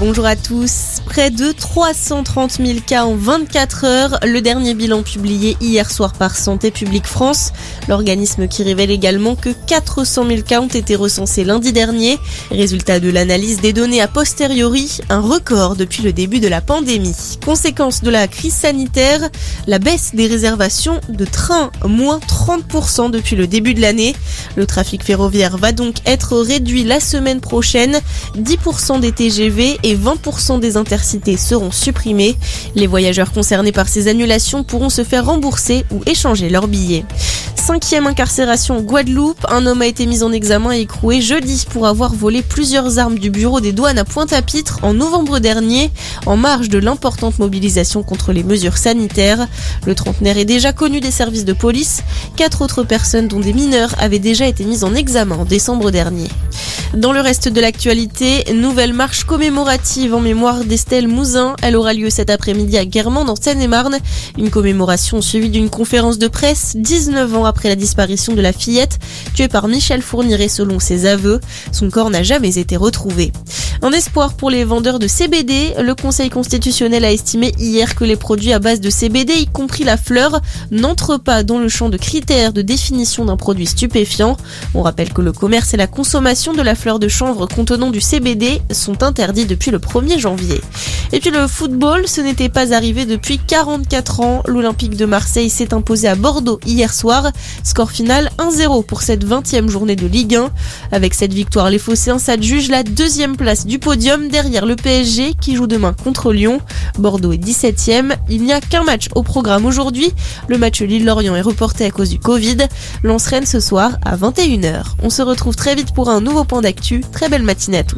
bonjour à tous. Près de 330 000 cas en 24 heures, le dernier bilan publié hier soir par Santé publique France. L'organisme qui révèle également que 400 000 cas ont été recensés lundi dernier. Résultat de l'analyse des données a posteriori, un record depuis le début de la pandémie. Conséquence de la crise sanitaire, la baisse des réservations de trains, moins 30% depuis le début de l'année. Le trafic ferroviaire va donc être réduit la semaine prochaine. 10% des TGV et 20% des intercités seront supprimés. Les voyageurs concernés par ces annulations pourront se faire rembourser ou échanger leurs billets. Cinquième incarcération Guadeloupe, un homme a été mis en examen et écroué jeudi pour avoir volé plusieurs armes du bureau des douanes à Pointe-à-Pitre en novembre dernier, en marge de l'importante mobilisation contre les mesures sanitaires. Le trentenaire est déjà connu des services de police. Quatre autres personnes, dont des mineurs, avaient déjà été mises en examen en décembre dernier. Dans le reste de l'actualité, nouvelle marche commémorative en mémoire d'Estelle Mouzin. Elle aura lieu cet après-midi à Guermantes en Seine-et-Marne. Une commémoration suivie d'une conférence de presse 19 ans après la disparition de la fillette, tuée par Michel Fourniret selon ses aveux. Son corps n'a jamais été retrouvé. Un espoir pour les vendeurs de CBD, le Conseil constitutionnel a estimé hier que les produits à base de CBD, y compris la fleur, n'entrent pas dans le champ de critères de définition d'un produit stupéfiant. On rappelle que le commerce et la consommation de la fleur de chanvre contenant du CBD sont interdits depuis le 1er janvier. Et puis le football, ce n'était pas arrivé depuis 44 ans. L'Olympique de Marseille s'est imposé à Bordeaux hier soir. Score final 1-0 pour cette 20e journée de Ligue 1. Avec cette victoire, les Phocéens s'adjugent la deuxième place du podium derrière le PSG qui joue demain contre Lyon. Bordeaux est 17e. Il n'y a qu'un match au programme aujourd'hui. Le match Lille-Lorient est reporté à cause du Covid. Lance Rennes ce soir à 21h. On se retrouve très vite pour un nouveau point Très belle matinée à tous.